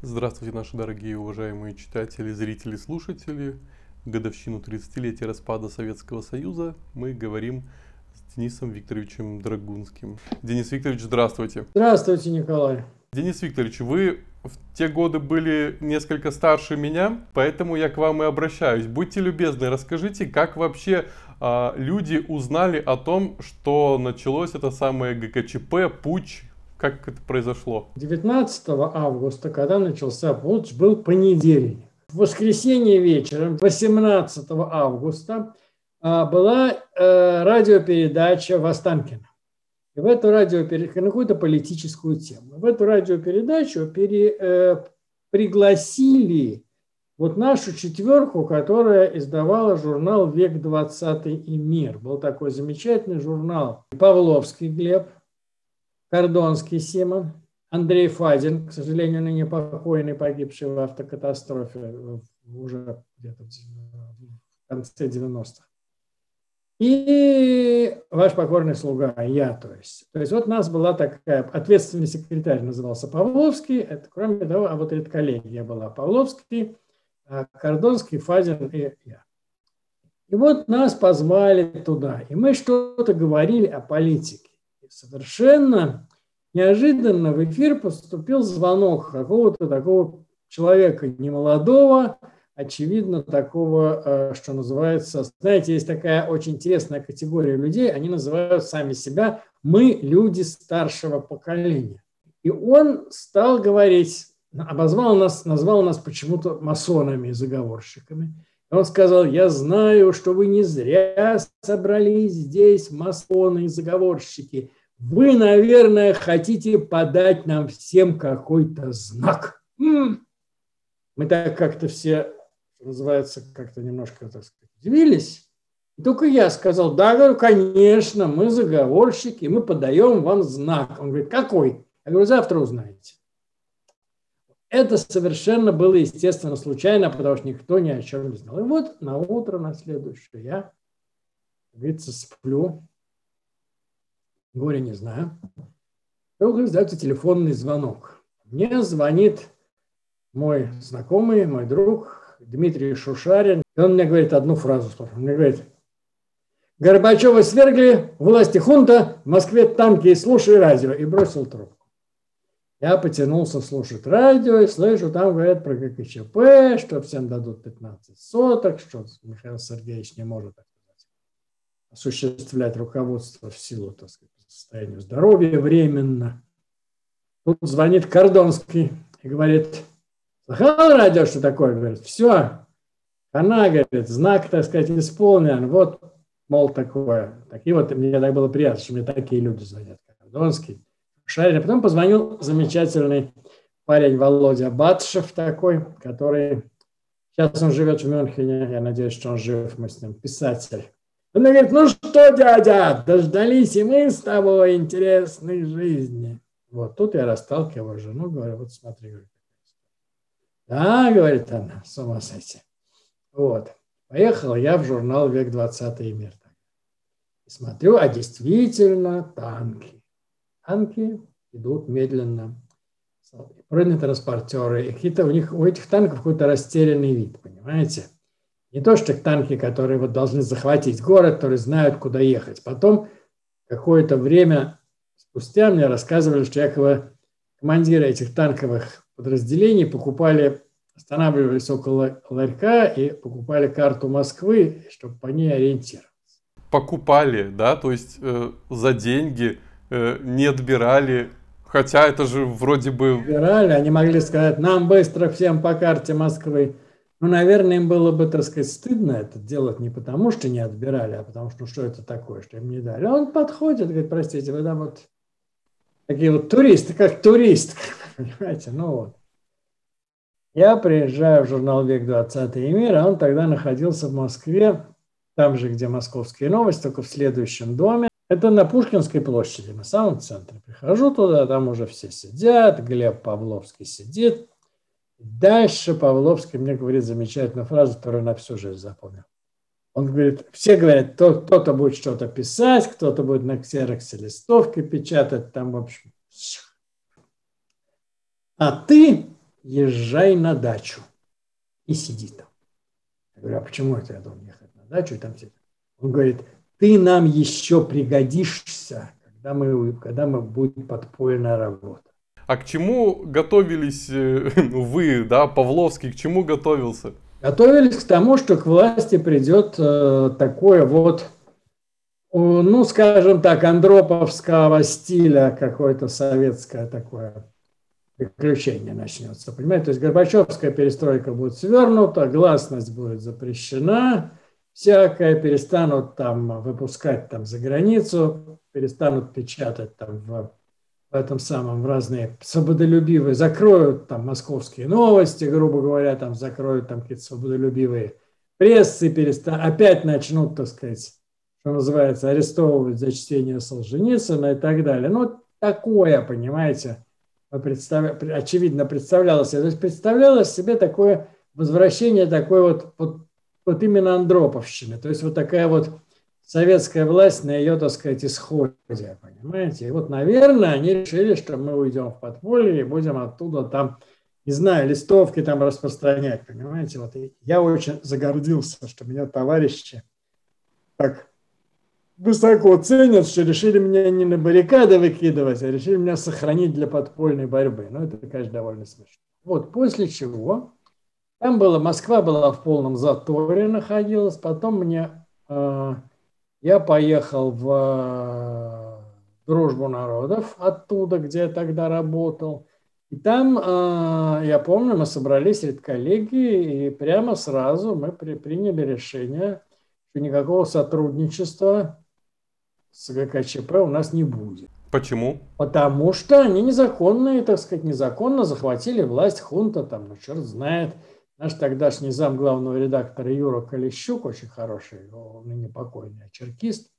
Здравствуйте, наши дорогие уважаемые читатели, зрители, слушатели. В годовщину 30-летия распада Советского Союза мы говорим с Денисом Викторовичем Драгунским. Денис Викторович, здравствуйте. Здравствуйте, Николай. Денис Викторович, вы в те годы были несколько старше меня, поэтому я к вам и обращаюсь. Будьте любезны, расскажите, как вообще а, люди узнали о том, что началось это самое ГКЧП, путь как это произошло? 19 августа, когда начался путч, был понедельник. В воскресенье вечером, 18 августа, а, была э, радиопередача в Останкино. И в эту радиопередачу, на какую-то политическую тему. В эту радиопередачу пере, э, пригласили вот нашу четверку, которая издавала журнал «Век 20 и мир». Был такой замечательный журнал. Павловский Глеб, Кордонский Симон, Андрей Фадин, к сожалению, ныне покойный, погибший в автокатастрофе уже где-то в конце 90-х. И ваш покорный слуга, я, то есть. То есть вот у нас была такая, ответственный секретарь назывался Павловский, это, кроме того, а вот эта коллегия была Павловский, а Кордонский, Фадин и я. И вот нас позвали туда, и мы что-то говорили о политике совершенно неожиданно в эфир поступил звонок какого-то такого человека немолодого, очевидно, такого, э, что называется, знаете, есть такая очень интересная категория людей, они называют сами себя «мы люди старшего поколения». И он стал говорить, обозвал нас, назвал нас почему-то масонами заговорщиками. И он сказал, я знаю, что вы не зря собрались здесь, масоны и заговорщики. Вы, наверное, хотите подать нам всем какой-то знак. Мы так как-то все, называется, как-то немножко, так сказать, удивились. И только я сказал, да, говорю, конечно, мы заговорщики, мы подаем вам знак. Он говорит, какой? Я говорю, завтра узнаете. Это совершенно было, естественно, случайно, потому что никто ни о чем не знал. И вот на утро, на следующее, я, как говорится, сплю, горе не знаю. Вдруг раздается телефонный звонок. Мне звонит мой знакомый, мой друг Дмитрий Шушарин. И он мне говорит одну фразу. Он мне говорит, Горбачева свергли, власти хунта, в Москве танки, слушай радио. И бросил трубку. Я потянулся слушать радио и слышу, там говорят про ГКЧП, что всем дадут 15 соток, что Михаил Сергеевич не может осуществлять руководство в силу, так сказать, состоянию здоровья временно. Тут звонит Кордонский и говорит, слыхал радио, что такое? Говорит, все, она, говорит, знак, так сказать, исполнен. Вот, мол, такое. Такие вот, мне так было приятно, что мне такие люди звонят. Кордонский, Шарин. Потом позвонил замечательный парень Володя Батшев такой, который... Сейчас он живет в Мюнхене, я надеюсь, что он жив, мы с ним, писатель. Он говорит, ну что, дядя, дождались и мы с тобой интересной жизни. Вот тут я расталкиваю жену, говорю, вот смотри. Говорит, да, говорит она, с ума сойти. Вот. Поехал я в журнал «Век 20 и мир». Смотрю, а действительно танки. Танки идут медленно. Бронетранспортеры. И какие-то у них, у этих танков какой-то растерянный вид, понимаете? Не то, что танки, которые вот должны захватить город, которые знают, куда ехать. Потом какое-то время спустя мне рассказывали, что якобы командиры этих танковых подразделений покупали, останавливались около ларька и покупали карту Москвы, чтобы по ней ориентироваться. Покупали, да, то есть э, за деньги э, не отбирали, хотя это же вроде бы... Отбирали, они могли сказать, нам быстро всем по карте Москвы. Ну, наверное, им было бы, так сказать, стыдно это делать не потому, что не отбирали, а потому что ну, что это такое, что им не дали. А он подходит, говорит, простите, вы там вот такие вот туристы, как турист, понимаете, ну вот. Я приезжаю в журнал «Век 20 и мир», а он тогда находился в Москве, там же, где «Московские новости», только в следующем доме. Это на Пушкинской площади, на самом центре. Прихожу туда, там уже все сидят, Глеб Павловский сидит, Дальше Павловский мне говорит замечательную фразу, которую на всю жизнь запомнил. Он говорит, все говорят, кто, кто-то будет что-то писать, кто-то будет на ксероксе листовки печатать, там, в общем. А ты езжай на дачу и сиди там. Я говорю, а почему это я должен ехать на дачу и там сидеть? Он говорит, ты нам еще пригодишься, когда мы, когда мы будет подпольная работа. А к чему готовились э, вы, да, Павловский, к чему готовился? Готовились к тому, что к власти придет э, такое вот, ну, скажем так, андроповского стиля какое-то советское такое приключение начнется. Понимаете, то есть Горбачевская перестройка будет свернута, гласность будет запрещена, всякое, перестанут там выпускать там за границу, перестанут печатать там в, в этом самом в разные свободолюбивые, закроют там московские новости, грубо говоря, там закроют там какие-то свободолюбивые прессы, перестанут, опять начнут, так сказать, что называется, арестовывать за чтение Солженицына и так далее. Ну, такое, понимаете, представ... очевидно представлялось. То есть представлялось себе такое возвращение такой вот, вот, вот именно Андроповщины. То есть вот такая вот советская власть на ее, так сказать, исходе, понимаете? И вот, наверное, они решили, что мы уйдем в подполье и будем оттуда там, не знаю, листовки там распространять, понимаете? Вот и я очень загордился, что меня товарищи так высоко ценят, что решили меня не на баррикады выкидывать, а решили меня сохранить для подпольной борьбы. Ну, это, конечно, довольно смешно. Вот, после чего там было, Москва была в полном заторе находилась, потом мне, э, я поехал в э, Дружбу народов оттуда, где я тогда работал, и там, э, я помню, мы собрались коллеги и прямо сразу мы при, приняли решение, что никакого сотрудничества с ГКЧП у нас не будет. Почему? Потому что они незаконные, так сказать, незаконно захватили власть хунта, там, ну, черт знает. Наш тогдашний зам главного редактора Юра Колещук, очень хороший, ныне покойный черкист,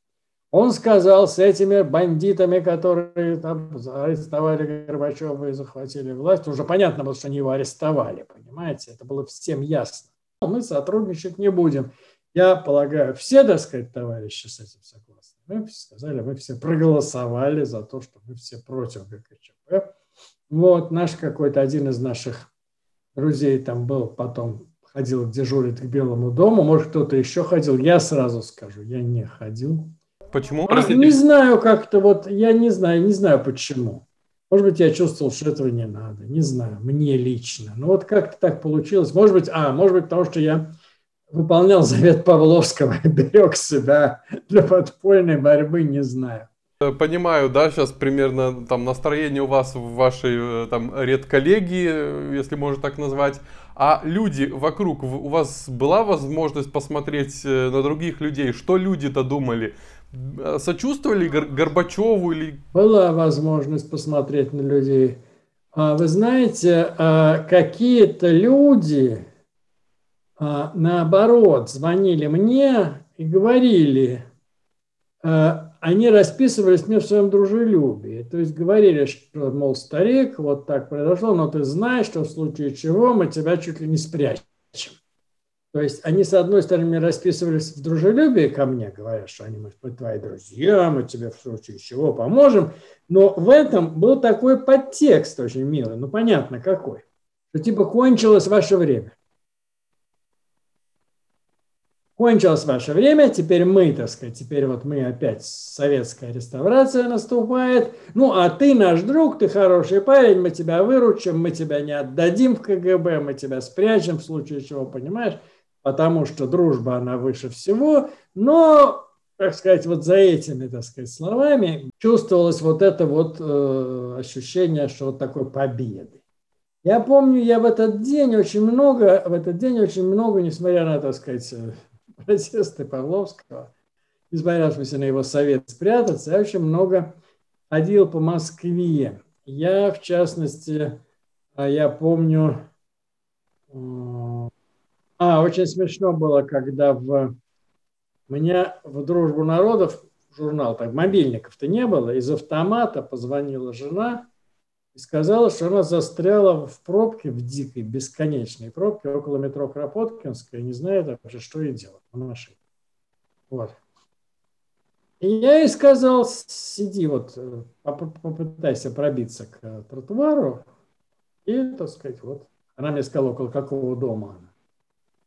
он сказал, с этими бандитами, которые там арестовали Горбачева и захватили власть, уже понятно было, что они его арестовали, понимаете, это было всем ясно. Мы сотрудничать не будем. Я полагаю, все, так сказать, товарищи с этим согласны. Мы сказали, мы все проголосовали за то, что мы все против ГКЧП. Вот наш какой-то один из наших друзей там был, потом ходил дежурить к Белому дому. Может, кто-то еще ходил. Я сразу скажу, я не ходил. Почему? А, не знаю, как-то вот, я не знаю, не знаю почему. Может быть, я чувствовал, что этого не надо. Не знаю, мне лично. Но вот как-то так получилось. Может быть, а, может быть, потому что я выполнял завет Павловского и берег себя для подпольной борьбы, не знаю. Понимаю, да, сейчас примерно там настроение у вас в вашей э, там редколлегии, э, если можно так назвать. А люди вокруг, у вас была возможность посмотреть э, на других людей, что люди-то думали? Сочувствовали Горбачеву или... Была возможность посмотреть на людей. А вы знаете, какие-то люди, наоборот, звонили мне и говорили, они расписывались мне в своем дружелюбии. То есть говорили, что, мол, старик, вот так произошло, но ты знаешь, что в случае чего мы тебя чуть ли не спрячем. То есть они, с одной стороны, расписывались в дружелюбии ко мне, говоря, что они, мы твои друзья, мы тебе в случае чего поможем. Но в этом был такой подтекст очень милый, ну понятно какой, что типа кончилось ваше время. Кончилось ваше время, теперь мы, так сказать, теперь вот мы опять, советская реставрация наступает. Ну, а ты наш друг, ты хороший парень, мы тебя выручим, мы тебя не отдадим в КГБ, мы тебя спрячем в случае чего, понимаешь? Потому что дружба, она выше всего. Но, так сказать, вот за этими, так сказать, словами чувствовалось вот это вот э, ощущение, что вот такой победы. Я помню, я в этот день очень много, в этот день очень много, несмотря на, так сказать, протесты Павловского, избавившегося на его совет спрятаться, я очень много ходил по Москве. Я, в частности, а, я помню, а, очень смешно было, когда в меня в «Дружбу народов» журнал, так, мобильников-то не было, из автомата позвонила жена и сказала, что она застряла в пробке, в дикой, бесконечной пробке около метро Кропоткинская, не знает вообще, что ей делать на машине. Вот. И я ей сказал, сиди вот, попытайся пробиться к тротуару и, так сказать, вот, Она мне сказала, около какого дома она.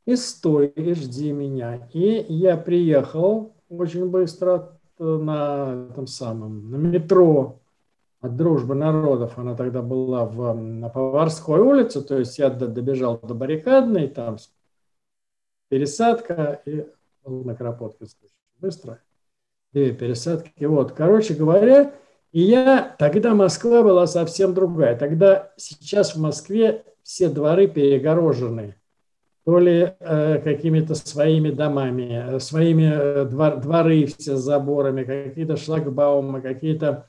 И стой, и жди меня. И я приехал очень быстро на этом самом, на метро от Дружбы народов. Она тогда была в, на Поварской улице, то есть я добежал до баррикадной, там пересадка и был на Кропотке быстро. Две пересадки. Вот, короче говоря, и я, тогда Москва была совсем другая. Тогда сейчас в Москве все дворы перегорожены то ли э, какими-то своими домами, э, своими э, двор, дворы все с заборами, какие-то шлагбаумы, какие-то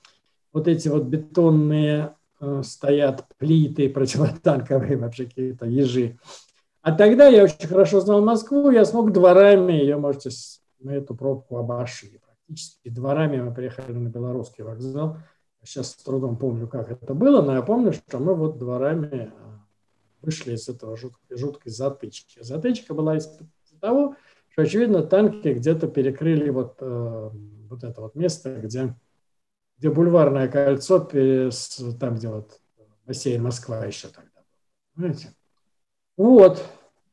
вот эти вот бетонные э, стоят плиты противотанковые, вообще какие-то ежи. А тогда я очень хорошо знал Москву, я смог дворами, ее можете на эту пробку обошли. Практически дворами мы приехали на Белорусский вокзал. Сейчас с трудом помню, как это было, но я помню, что мы вот дворами вышли из этого жуткой, жуткой затычки. Затычка была из того, что, очевидно, танки где-то перекрыли вот, э, вот это вот место, где, где бульварное кольцо, там, где вот бассейн Москва еще тогда был. Понимаете? Вот.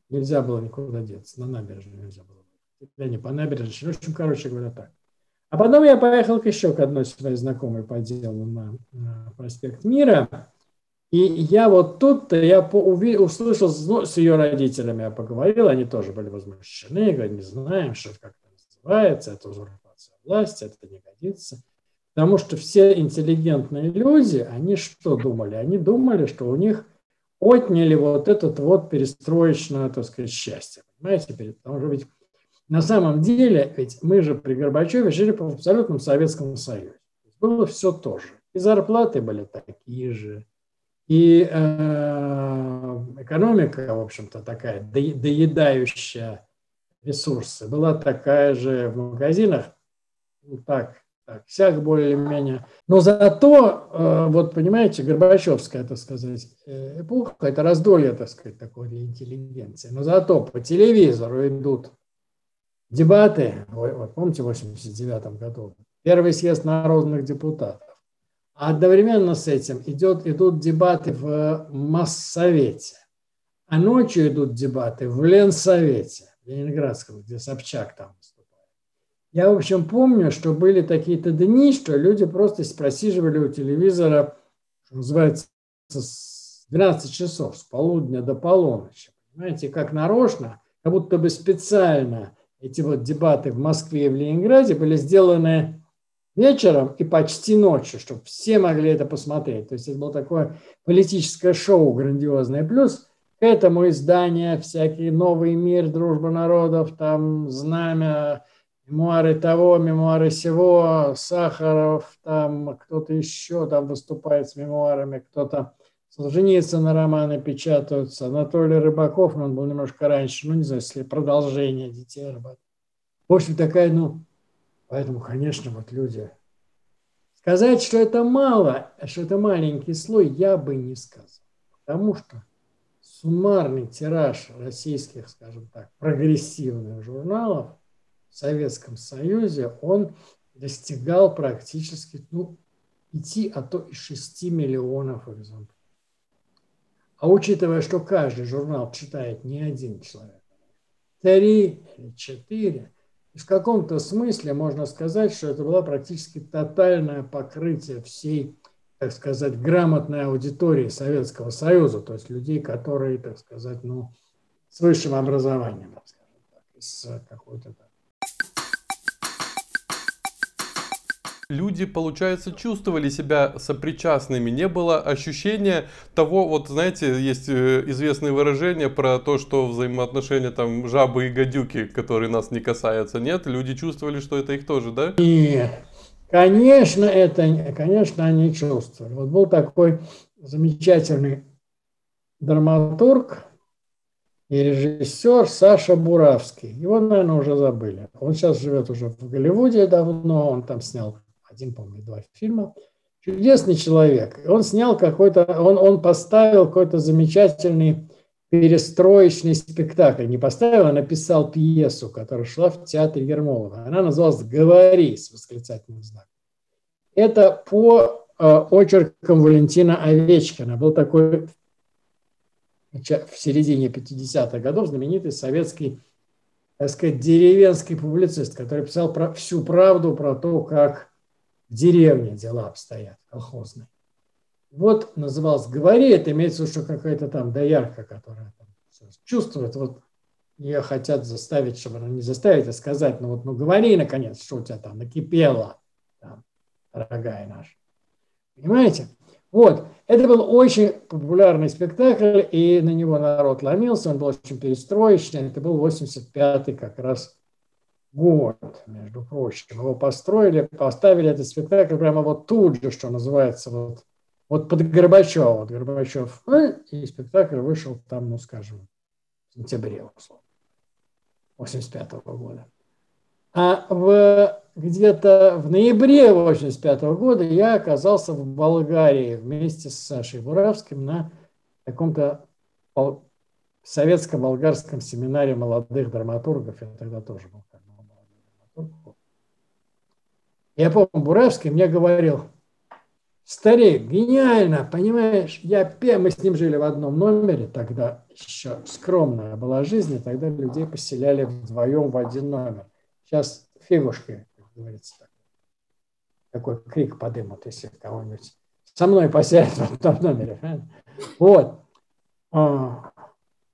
Нельзя было никуда деться. На набережную нельзя было. Я не по набережной. В общем, короче говоря, так. А потом я поехал к еще к одной своей знакомой по делу на, на проспект Мира. И я вот тут я услышал, ну, с ее родителями я поговорил, они тоже были возмущены, говорят, не знаем, что это как это называется, это узурпация власти, это не годится. Потому что все интеллигентные люди, они что думали? Они думали, что у них отняли вот этот вот перестроечное, так сказать, счастье. Понимаете? Потому что ведь на самом деле, ведь мы же при Горбачеве жили в абсолютном Советском Союзе. Было все то же. И зарплаты были такие же, и э, экономика, в общем-то, такая доедающая ресурсы, была такая же в магазинах, ну, так, так, всяк более-менее. Но зато, э, вот понимаете, Горбачевская, так сказать, э, эпоха, это раздолье, так сказать, такой для интеллигенции. Но зато по телевизору идут дебаты, вот помните, в 89 году, первый съезд народных депутатов. А одновременно с этим идет, идут дебаты в Моссовете. А ночью идут дебаты в Ленсовете, в Ленинградском, где Собчак там. Я, в общем, помню, что были такие-то дни, что люди просто просиживали у телевизора, что называется, с 12 часов, с полудня до полуночи. Понимаете, как нарочно, как будто бы специально эти вот дебаты в Москве и в Ленинграде были сделаны вечером и почти ночью, чтобы все могли это посмотреть. То есть это было такое политическое шоу грандиозное. Плюс к этому издания всякие «Новый мир», «Дружба народов», там «Знамя», мемуары того, мемуары сего, Сахаров, там кто-то еще там выступает с мемуарами, кто-то на романы печатаются, Анатолий Рыбаков, он был немножко раньше, ну не знаю, если продолжение детей Рыбаков. В общем, такая, ну, Поэтому, конечно, вот люди... Сказать, что это мало, что это маленький слой, я бы не сказал. Потому что суммарный тираж российских, скажем так, прогрессивных журналов в Советском Союзе, он достигал практически, ну, 5, а то и 6 миллионов экземпляров. А учитывая, что каждый журнал читает не один человек, три или четыре, в каком-то смысле можно сказать, что это было практически тотальное покрытие всей, так сказать, грамотной аудитории Советского Союза, то есть людей, которые, так сказать, ну, с высшим образованием, скажем так, с какой-то люди, получается, чувствовали себя сопричастными. Не было ощущения того, вот знаете, есть э, известные выражения про то, что взаимоотношения там жабы и гадюки, которые нас не касаются. Нет, люди чувствовали, что это их тоже, да? Нет. Конечно, это, конечно, они чувствовали. Вот был такой замечательный драматург и режиссер Саша Буравский. Его, наверное, уже забыли. Он сейчас живет уже в Голливуде давно, он там снял один, по-моему, два фильма. Чудесный человек. Он снял какой-то, он, он поставил какой-то замечательный перестроечный спектакль. Не поставил, а написал пьесу, которая шла в театре Ермолова. Она называлась «Говори» с восклицательным знаком. Это по э, очеркам Валентина Овечкина. Был такой в середине 50-х годов знаменитый советский, так сказать, деревенский публицист, который писал про, всю правду про то, как в деревне дела обстоят, колхозные. Вот называлось «Говори», это имеется в виду, что какая-то там доярка, которая там чувствует, вот ее хотят заставить, чтобы она не заставить, а сказать, ну вот, ну говори, наконец, что у тебя там накипело, там, дорогая наша. Понимаете? Вот, это был очень популярный спектакль, и на него народ ломился, он был очень перестроечный, это был 85-й как раз год, между прочим. Его построили, поставили этот спектакль прямо вот тут же, что называется, вот, вот под Горбачева. Вот Горбачев, э, и спектакль вышел там, ну, скажем, в сентябре, условно, 85 -го года. А в, где-то в ноябре 85 -го года я оказался в Болгарии вместе с Сашей Буравским на каком-то советско-болгарском семинаре молодых драматургов. Я тогда тоже был я помню, Буравский мне говорил, старик, гениально, понимаешь, я пе... мы с ним жили в одном номере, тогда еще скромная была жизнь, тогда людей поселяли вдвоем в один номер. Сейчас фигушки, как говорится, так. такой крик подымут, если кого-нибудь со мной поселят в одном номере. Вот. А,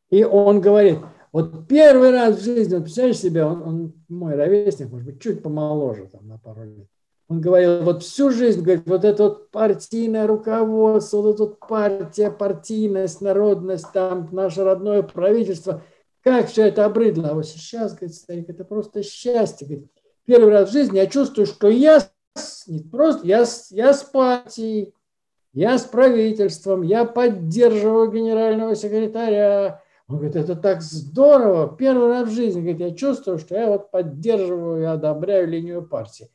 и он говорит, вот первый раз в жизни, вот представляешь себе, он, он мой ровесник, может быть, чуть помоложе, там, на пару лет. Он говорил, вот всю жизнь, говорит, вот это вот партийное руководство, вот эта вот партия, партийность, народность, там, наше родное правительство, как все это обрыдло. А вот сейчас, говорит, старик, это просто счастье. Говорит, первый раз в жизни я чувствую, что я не просто, я, я с партией, я с правительством, я поддерживаю генерального секретаря, он говорит, это так здорово. Первый раз в жизни, говорит, я чувствую, что я вот поддерживаю и одобряю линию партии.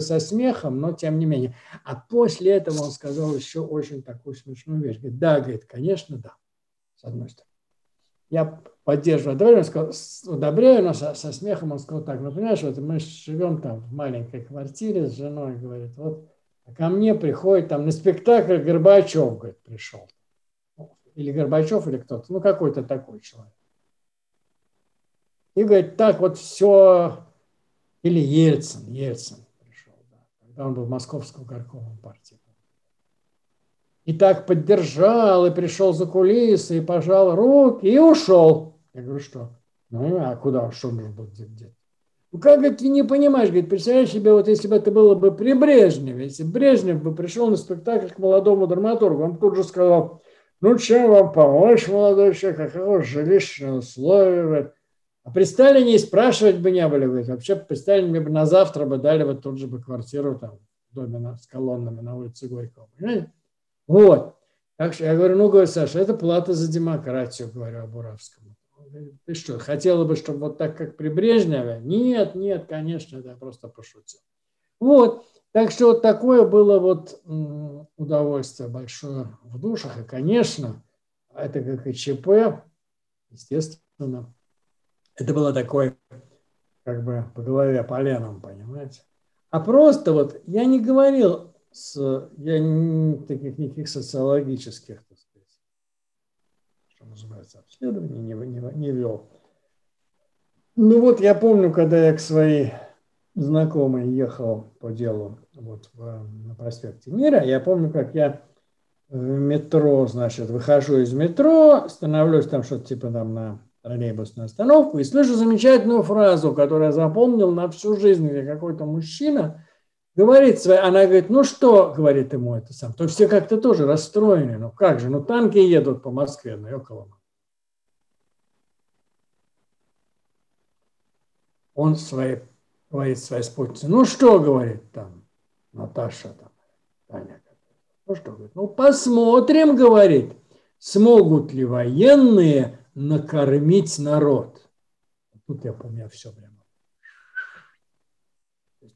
Со смехом, но тем не менее. А после этого он сказал еще очень такую смешную вещь. Говорит, да, говорит, конечно, да, с одной стороны. Я поддерживаю, одобряю, он сказал, одобряю, но со, со смехом он сказал так, ну, понимаешь, вот мы живем там в маленькой квартире с женой, говорит, вот ко мне приходит там на спектакль Горбачев, говорит, пришел или Горбачев, или кто-то, ну какой-то такой человек. И говорит, так вот все, или Ельцин, Ельцин когда он был в Московском горкомом партии. И так поддержал, и пришел за кулисы, и пожал руки, и ушел. Я говорю, что? Ну, а куда? Что нужно было где? Ну, как это ты не понимаешь? Говорит, представляешь себе, вот если бы это было бы при Брежневе, если Брежнев бы пришел на спектакль к молодому драматургу, он тут же сказал, ну, чем вам помочь, молодой человек, а жилищного условия? А при Сталине и спрашивать бы не были. Говорит. Вообще при Сталине мне бы на завтра бы дали вот тут же бы квартиру там в доме на, с колоннами на улице Горького. Понимаете? Вот. Так что я говорю, ну, говорю, Саша, это плата за демократию, говорю Абуравскому. Ты что, хотела бы, чтобы вот так, как при Брежневе? Нет, нет, конечно, это я просто пошутил. Вот. Так что вот такое было вот удовольствие большое в душах. И, конечно, это как и ЧП, естественно, это было такое, как бы по голове поленом, понимаете. А просто вот я не говорил с, я таких никаких социологических, так сказать, что называется, обследований не, не, не вел. Ну вот я помню, когда я к своей знакомый ехал по делу вот в, на проспекте Мира. Я помню, как я в метро, значит, выхожу из метро, становлюсь там что-то типа там на троллейбусную остановку и слышу замечательную фразу, которую я запомнил на всю жизнь, где какой-то мужчина говорит своей, она говорит, ну что, говорит ему это сам, то все как-то тоже расстроены, ну как же, ну танки едут по Москве, ну около Он своей говорит своей спутнице, ну что, говорит там Наташа, там, Таня, ну что, говорит, ну посмотрим, говорит, смогут ли военные накормить народ. Тут я помню все прямо.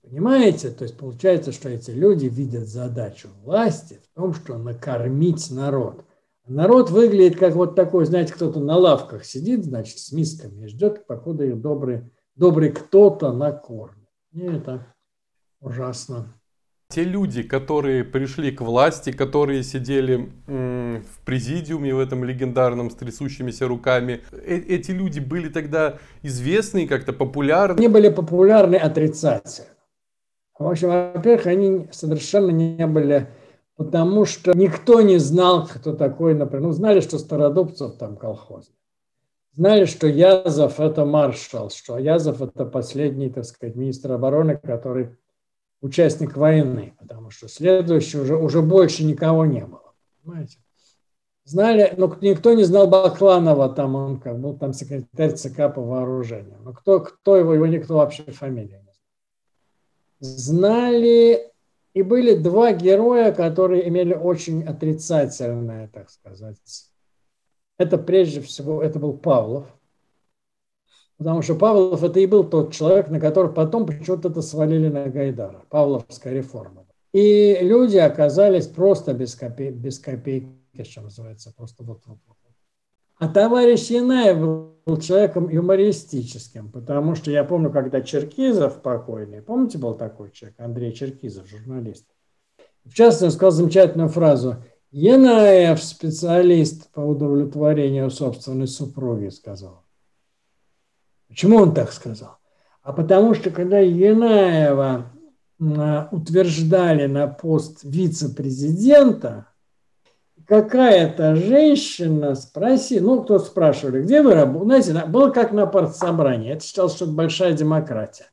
Понимаете, то есть получается, что эти люди видят задачу власти в том, что накормить народ. Народ выглядит как вот такой, знаете, кто-то на лавках сидит, значит, с мисками и ждет, покуда их добрый добрый кто-то накормит. И это ужасно Те люди, которые пришли к власти, которые сидели в президиуме в этом легендарном с трясущимися руками, э эти люди были тогда известны, как-то популярны? Они были популярны отрицательно. В общем, во-первых, они совершенно не были, потому что никто не знал, кто такой, например, ну, знали, что Стародубцев там колхозник. Знали, что Язов – это маршал, что Язов – это последний, так сказать, министр обороны, который участник войны, потому что следующий уже, уже больше никого не было. Понимаете? Знали, но никто не знал Бакланова, там он как был там секретарь ЦК по вооружению. Но кто, кто его, его никто вообще фамилии не знал. Знали, и были два героя, которые имели очень отрицательное, так сказать. Это прежде всего, это был Павлов – Потому что Павлов это и был тот человек, на которого потом почему-то это свалили на Гайдара. Павловская реформа. И люди оказались просто без, копей, без копейки, что называется, просто вот, вот, вот. А товарищ Янаев был человеком юмористическим, потому что я помню, когда Черкизов покойный, помните, был такой человек, Андрей Черкизов, журналист. В частности, он сказал замечательную фразу «Янаев – специалист по удовлетворению собственной супруги», сказал. Почему он так сказал? А потому что когда Янаева утверждали на пост вице-президента, какая-то женщина спросила, ну, кто спрашивали, где вы работали? Знаете, было как на партсобрании, это считалось, что это большая демократия.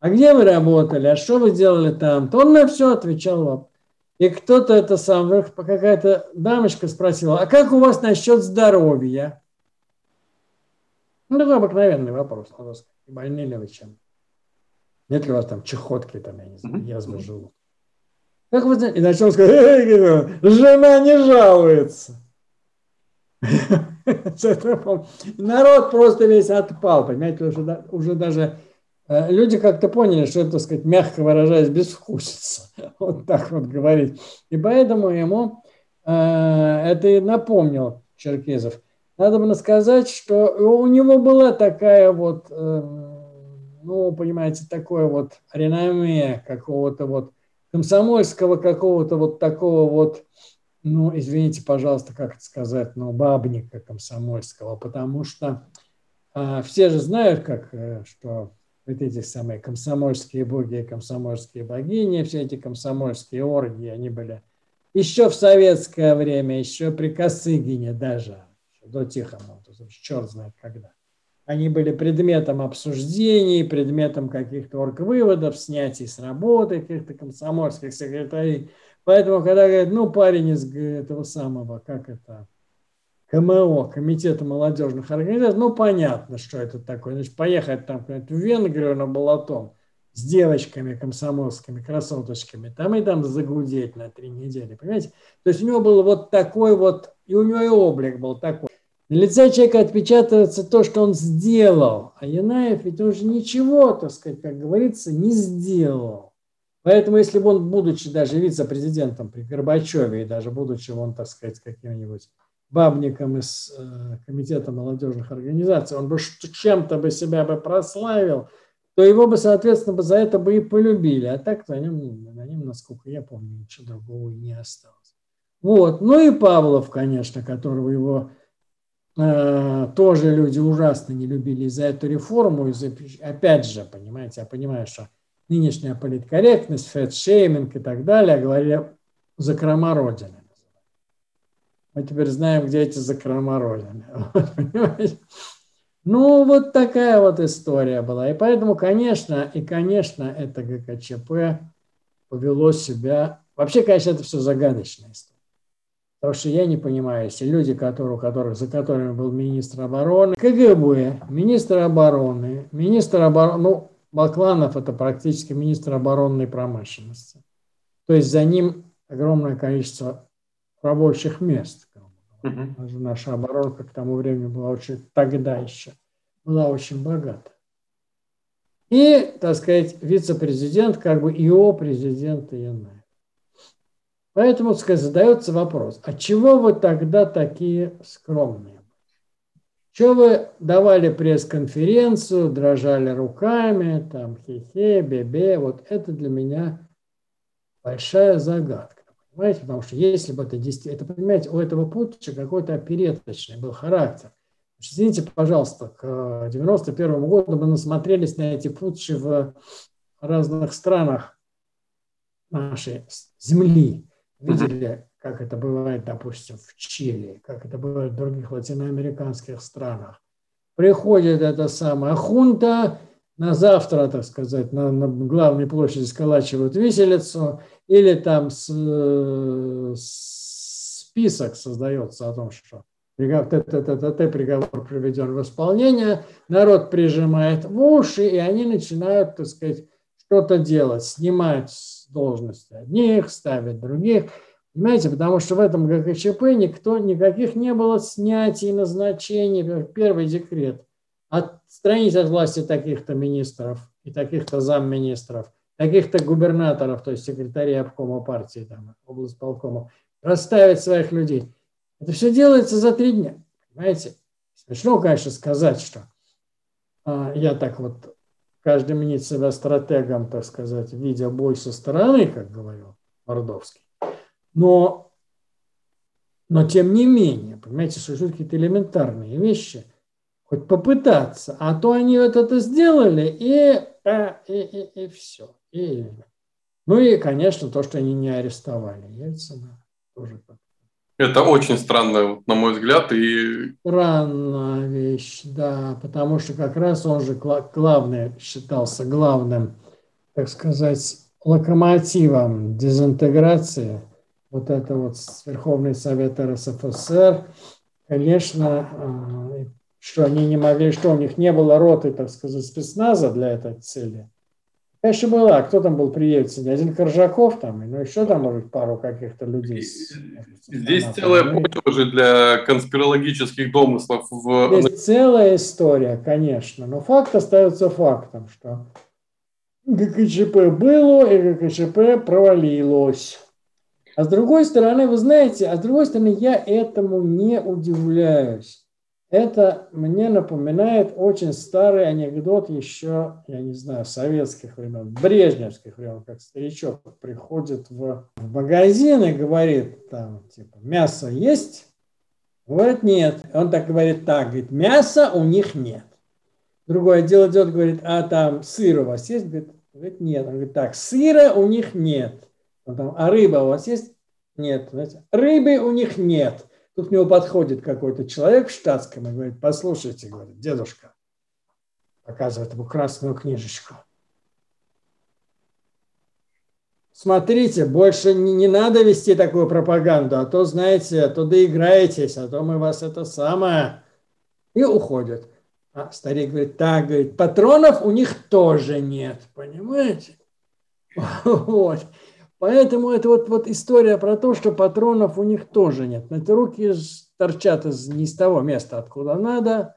А где вы работали, а что вы делали там? То он на все отвечал. И кто-то это сам, какая-то дамочка спросила, а как у вас насчет здоровья? Ну, такой обыкновенный вопрос, надо сказать. Больны ли вы чем? Нет ли у вас там чехотки, там, я не знаю, язвы желудка? Как вы знаете? И начал сказать, жена не жалуется. Народ просто весь отпал, понимаете, уже, уже даже э, люди как-то поняли, что это, так сказать, мягко выражаясь, безвкусица. Вот так вот говорить. И поэтому ему э, это и напомнил Черкизов – надо бы сказать, что у него была такая вот, эм, ну, понимаете, такое вот реноме какого-то вот комсомольского какого-то вот такого вот, ну, извините, пожалуйста, как это сказать, ну, бабника комсомольского, потому что а, все же знают, как, э, что вот эти самые комсомольские боги, комсомольские богини, все эти комсомольские оргии, они были еще в советское время, еще при Косыгине даже, до Тихонова, черт знает когда. Они были предметом обсуждений, предметом каких-то орг-выводов, снятий с работы каких-то комсомольских секретарей. Поэтому, когда говорят, ну, парень из этого самого, как это, КМО, Комитета молодежных организаций, ну, понятно, что это такое. Значит, поехать там в Венгрию на Балатон с девочками комсомольскими, красоточками, там и там загудеть на три недели, понимаете? То есть у него был вот такой вот, и у него и облик был такой. На лице человека отпечатывается то, что он сделал. А Янаев ведь он же ничего, так сказать, как говорится, не сделал. Поэтому, если бы он, будучи даже вице-президентом при Горбачеве, и даже будучи он, так сказать, каким-нибудь бабником из э, Комитета молодежных организаций, он бы чем-то бы себя бы прославил, то его бы, соответственно, бы за это бы и полюбили. А так на нем, на нем, насколько я помню, ничего другого и не осталось. Вот. Ну и Павлов, конечно, которого его тоже люди ужасно не любили за эту реформу. Из-за, опять же, понимаете, я понимаю, что нынешняя политкорректность, фэтшейминг и так далее, говорили закрома Родины. Мы теперь знаем, где эти закрома Родины. Ну, вот такая вот история была. И поэтому, конечно, и, конечно, это ГКЧП повело себя... Вообще, конечно, это все загадочная история. Потому что я не понимаю, если люди, которые, которых, за которыми был министр обороны, КГБ, министр обороны, министр обороны, ну, Бакланов это практически министр оборонной промышленности. То есть за ним огромное количество рабочих мест. Даже наша оборонка к тому времени была очень, тогда еще, была очень богата. И, так сказать, вице-президент, как бы ИО президента Янаев. Поэтому, сказать, задается вопрос, а чего вы тогда такие скромные? Чего вы давали пресс-конференцию, дрожали руками, там, хе-хе, бе-бе, вот это для меня большая загадка. Понимаете, потому что если бы это действительно, это, понимаете, у этого путча какой-то опереточный был характер. Извините, пожалуйста, к 91 году мы насмотрелись на эти путчи в разных странах нашей земли. Видели, как это бывает, допустим, в Чили, как это бывает в других латиноамериканских странах. Приходит эта самая хунта, на завтра, так сказать, на, на главной площади сколачивают виселицу, или там с, список создается о том, что приговор приведен в исполнение, народ прижимает в уши, и они начинают, так сказать, что-то делать, снимать с должности одних, ставить других. Понимаете, потому что в этом ГКЧП никто, никаких не было снятий, назначений. Первый декрет отстранить от власти таких-то министров и таких-то замминистров, таких-то губернаторов, то есть секретарей обкома партии, там, облсполкома, расставить своих людей. Это все делается за три дня. Понимаете? Смешно, конечно, сказать, что а, я так вот каждый мнит себя стратегом, так сказать, видя бой со стороны, как говорил Мордовский. Но, но тем не менее, понимаете, существуют какие-то элементарные вещи – хоть попытаться, а то они вот это сделали, и, а, и, и, и все. И, ну и, конечно, то, что они не арестовали Ельцина, тоже так. Это очень странно, на мой взгляд. И... Странная вещь, да, потому что как раз он же главный, считался главным, так сказать, локомотивом дезинтеграции. Вот это вот Верховный Совет РСФСР, конечно, а, что они не могли, что у них не было роты, так сказать, спецназа для этой цели. Конечно, была. Кто там был при Ельцине? Один Коржаков там, ну еще там, может, пару каких-то людей. Здесь целая поле уже для конспирологических домыслов. В... Здесь целая история, конечно, но факт остается фактом, что ГКЧП было и ГКЧП провалилось. А с другой стороны, вы знаете, а с другой стороны, я этому не удивляюсь. Это мне напоминает очень старый анекдот еще, я не знаю, советских времен, брежневских времен, как старичок приходит в, магазин и говорит там, типа, мясо есть? Говорит, нет. Он так говорит, так, говорит, мяса у них нет. Другое дело идет, говорит, а там сыр у вас есть? Говорит, говорит нет. Он говорит, так, сыра у них нет. Он там, а рыба у вас есть? Нет. Знаете, рыбы у них нет. Тут к нему подходит какой-то человек в штатском и говорит, послушайте, говорит, дедушка, показывает ему красную книжечку. Смотрите, больше не, не надо вести такую пропаганду, а то, знаете, а то доиграетесь, а то мы вас это самое... И уходят. А старик говорит, так, говорит, патронов у них тоже нет, понимаете? Вот. Поэтому это вот, вот история про то, что патронов у них тоже нет. Эти руки торчат из, не из того места, откуда надо.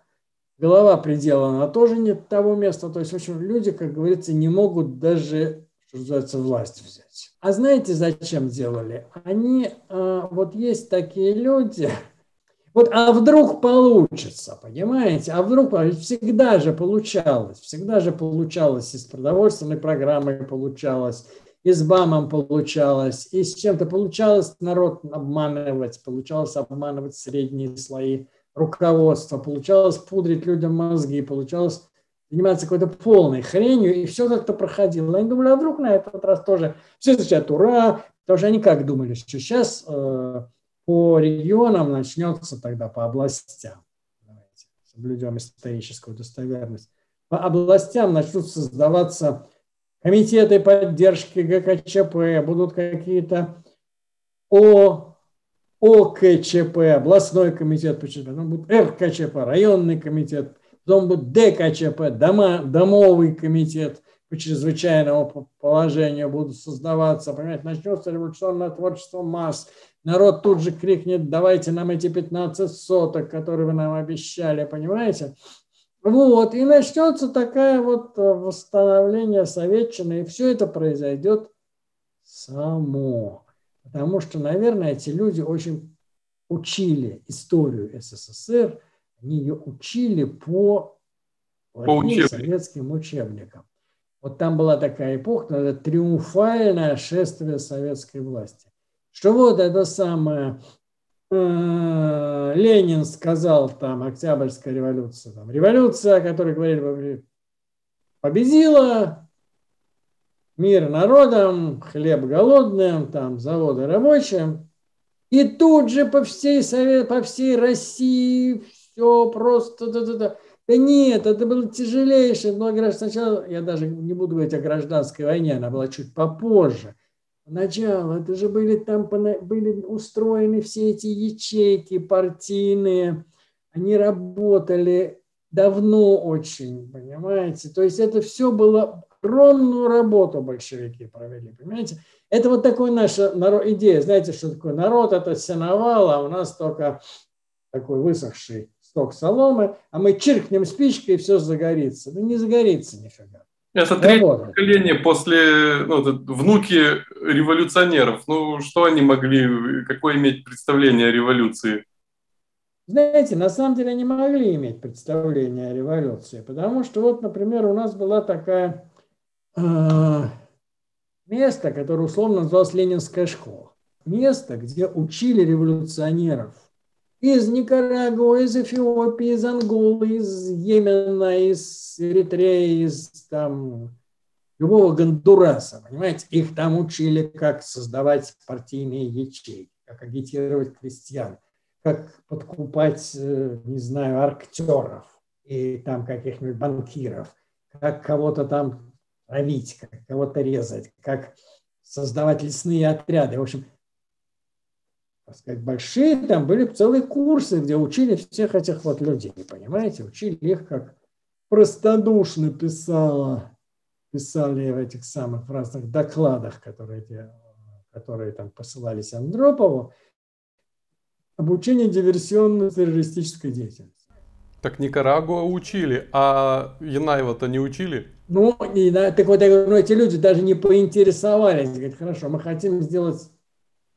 Голова приделана тоже нет того места. То есть, в общем, люди, как говорится, не могут даже, что называется, власть взять. А знаете, зачем делали? Они, а, вот есть такие люди, вот, а вдруг получится, понимаете? А вдруг всегда же получалось, всегда же получалось из продовольственной программы получалось, и с БАМом получалось, и с чем-то получалось народ обманывать, получалось обманывать средние слои руководства, получалось пудрить людям мозги, получалось заниматься какой-то полной хренью, и все как-то проходило. Они думали, а вдруг на этот раз тоже все кричат «Ура!», потому что они как думали, что сейчас э, по регионам начнется тогда по областям. Давайте соблюдем историческую достоверность. По областям начнут создаваться комитеты поддержки ГКЧП, будут какие-то О, ОКЧП, областной комитет, потом будет РКЧП, районный комитет, потом будет ДКЧП, дома, домовый комитет по чрезвычайному положению будут создаваться, понимаете, начнется революционное творчество масс, народ тут же крикнет, давайте нам эти 15 соток, которые вы нам обещали, понимаете? Вот, и начнется такая вот э, восстановление советчины, и все это произойдет само. Потому что, наверное, эти люди очень учили историю СССР, они ее учили по, по советским учебникам. Вот там была такая эпоха, это триумфальное шествие советской власти. Что вот это самое, Ленин сказал там, Октябрьская революция, там, революция, о которой говорили, победила, мир народам, хлеб голодным, там, заводы рабочим. И тут же по всей, Совет, по всей России все просто... Да, да, да. да нет, это было тяжелейшее. Но сначала, я даже не буду говорить о гражданской войне, она была чуть попозже. Начало, это же были там были устроены все эти ячейки партийные, они работали давно очень, понимаете? То есть это все было огромную работу большевики провели, понимаете? Это вот такой наша идея, знаете, что такое народ, это сеновал, а у нас только такой высохший сток соломы, а мы чиркнем спичкой, и все загорится. Ну, не загорится нифига. Это третье поколение после ну, внуки революционеров. Ну, что они могли, какое иметь представление о революции? Знаете, на самом деле они могли иметь представление о революции, потому что вот, например, у нас была такая э, место, которое условно называлось Ленинская школа. Место, где учили революционеров из Никарагуа, из Эфиопии, из Анголы, из Йемена, из Эритреи, из там, любого Гондураса, понимаете? Их там учили, как создавать партийные ячейки, как агитировать крестьян, как подкупать, э, не знаю, актеров и там каких-нибудь банкиров, как кого-то там травить, как кого-то резать, как создавать лесные отряды. В общем, так сказать, большие, там были целые курсы, где учили всех этих вот людей, понимаете, учили их как простодушно писала, писали в этих самых разных докладах, которые, которые там посылались Андропову, обучение диверсионно-террористической деятельности. Так Никарагуа учили, а Янаева-то не учили? Ну, и, да, так вот, я говорю, ну, эти люди даже не поинтересовались. Говорят, хорошо, мы хотим сделать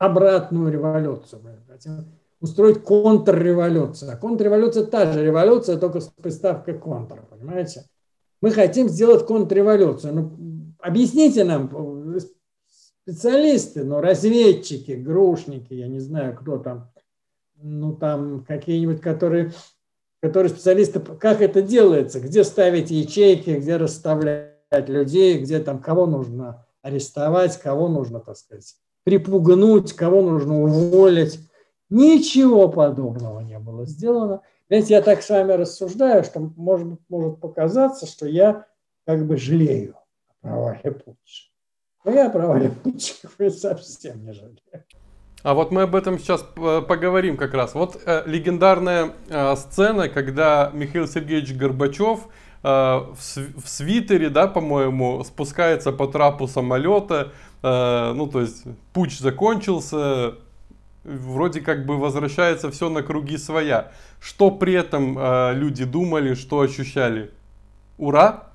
обратную революцию. Мы хотим устроить контрреволюцию. А контрреволюция та же революция, только с приставкой контр, понимаете? Мы хотим сделать контрреволюцию. Ну, объясните нам, специалисты, ну, разведчики, грушники, я не знаю, кто там, ну, там какие-нибудь, которые которые специалисты, как это делается, где ставить ячейки, где расставлять людей, где там кого нужно арестовать, кого нужно, так сказать, припугнуть, кого нужно уволить. Ничего подобного не было сделано. Знаете, я так с вами рассуждаю, что может, может показаться, что я как бы жалею о провале Путча. Но я о провале Путча совсем не жалею. А вот мы об этом сейчас э, поговорим как раз. Вот э, легендарная э, сцена, когда Михаил Сергеевич Горбачев э, в, в свитере, да, по-моему, спускается по трапу самолета. Э, ну, то есть, путь закончился, вроде как бы возвращается все на круги своя. Что при этом э, люди думали, что ощущали? Ура!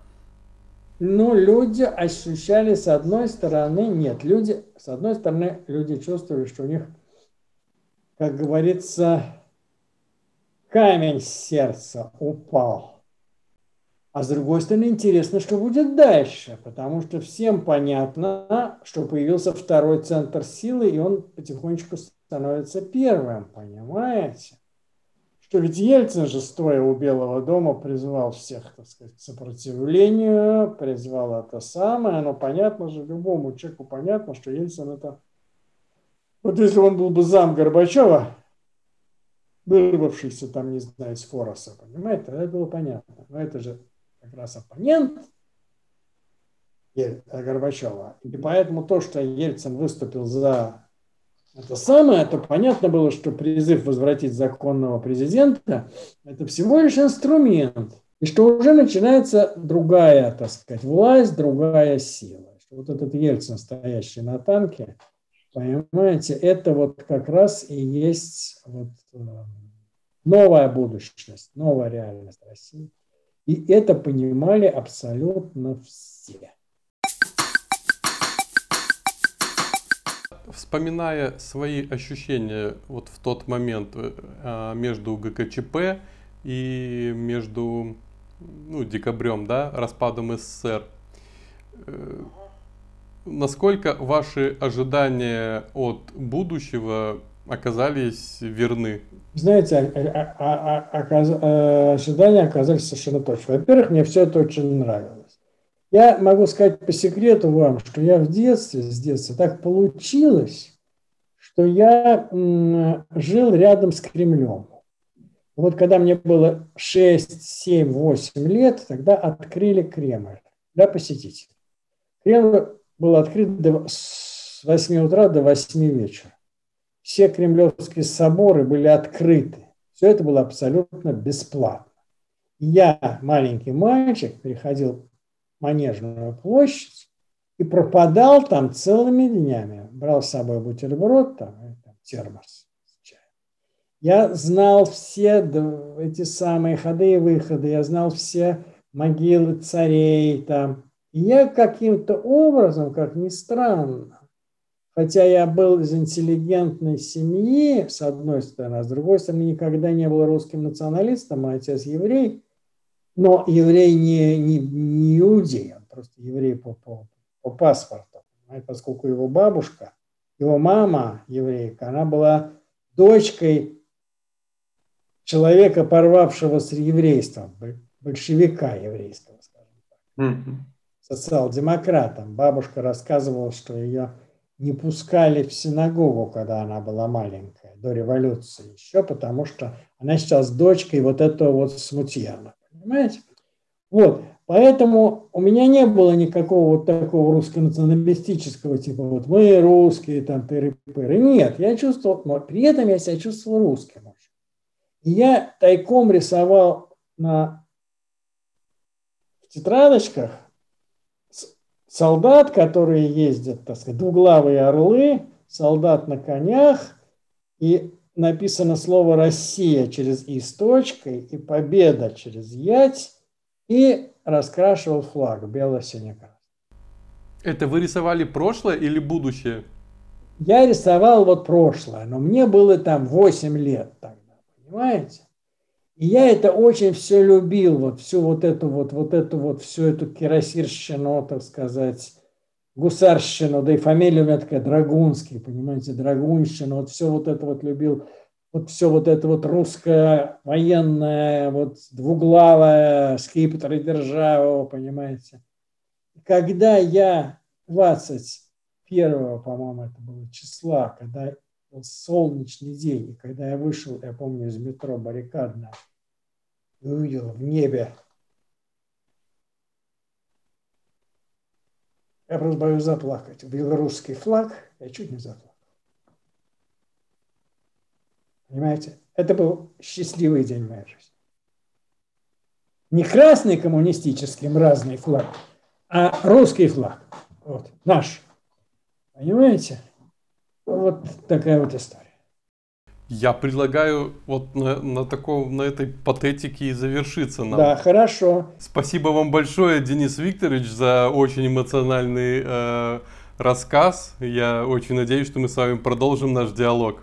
Ну, люди ощущали с одной стороны, нет, люди, с одной стороны, люди чувствовали, что у них, как говорится, камень сердца упал. А с другой стороны, интересно, что будет дальше, потому что всем понятно, что появился второй центр силы, и он потихонечку становится первым, понимаете? что ведь Ельцин же, стоя у Белого дома, призвал всех, так сказать, к сопротивлению, призвал это самое, но понятно же, любому человеку понятно, что Ельцин это... Вот если он был бы зам Горбачева, вырвавшийся там, не знаю, из Фороса, понимаете, тогда было понятно. Но это же как раз оппонент Горбачева. И поэтому то, что Ельцин выступил за это самое, то понятно было, что призыв возвратить законного президента – это всего лишь инструмент, и что уже начинается другая, так сказать, власть, другая сила. Вот этот Ельцин, стоящий на танке, понимаете, это вот как раз и есть вот э, новая будущность, новая реальность России. И это понимали абсолютно все. вспоминая свои ощущения вот в тот момент э, между ГКЧП и между ну, декабрем, да, распадом СССР, Э, насколько ваши ожидания от будущего оказались верны? Знаете, а, а, а, ожидания оказались совершенно точно. Во-первых, мне все это очень нравилось. Я могу сказать по секрету вам, что я в детстве, с детства так получилось, что я жил рядом с Кремлем. Вот когда мне было 6, 7, 8 лет, тогда открыли Кремль для посетителей. Кремль был открыт с 8 утра до 8 вечера. Все кремлевские соборы были открыты. Все это было абсолютно бесплатно. Я, маленький мальчик, приходил в Манежную площадь и пропадал там целыми днями. Брал с собой бутерброд, там, там термос Я знал все эти самые ходы и выходы, я знал все могилы царей там, и я каким-то образом, как ни странно, хотя я был из интеллигентной семьи, с одной стороны, а с другой стороны, никогда не был русским националистом, мой отец еврей, но еврей не, не, не иудей, он просто еврей по, по, по паспорту, поскольку его бабушка, его мама еврейка, она была дочкой человека, порвавшего с еврейством, большевика еврейского, скажем так. Mm-hmm социал-демократом. Бабушка рассказывала, что ее не пускали в синагогу, когда она была маленькая, до революции еще, потому что она сейчас дочкой вот этого вот смутьяна. Понимаете? Вот. Поэтому у меня не было никакого вот такого русско-националистического типа вот мы русские, там тыры-пыры. Нет, я чувствовал, но при этом я себя чувствовал русским. И я тайком рисовал на тетрадочках солдат, которые ездят, так сказать, двуглавые орлы, солдат на конях, и написано слово «Россия» через «и» с точкой, и «Победа» через «ять», и раскрашивал флаг бело-сине-красный. Это вы рисовали прошлое или будущее? Я рисовал вот прошлое, но мне было там 8 лет тогда, понимаете? И я это очень все любил, вот всю вот эту вот, вот эту вот, всю эту кирасирщину, так сказать, гусарщину, да и фамилия у меня такая Драгунский, понимаете, Драгунщина, вот все вот это вот любил, вот все вот это вот русское военное, вот двуглавое, скипетр и держава, понимаете. Когда я 21, по-моему, это было числа, когда вот солнечный день, и когда я вышел, я помню, из метро баррикадное, и увидел в небе. Я просто боюсь заплакать. Белорусский флаг, я чуть не заплакал. Понимаете? Это был счастливый день моей жизни. Не красный коммунистический разный флаг, а русский флаг. Вот, наш. Понимаете? Вот такая вот история. Я предлагаю вот на, на, таком, на этой патетике и завершиться нам. Да, хорошо. Спасибо вам большое, Денис Викторович, за очень эмоциональный э, рассказ. Я очень надеюсь, что мы с вами продолжим наш диалог.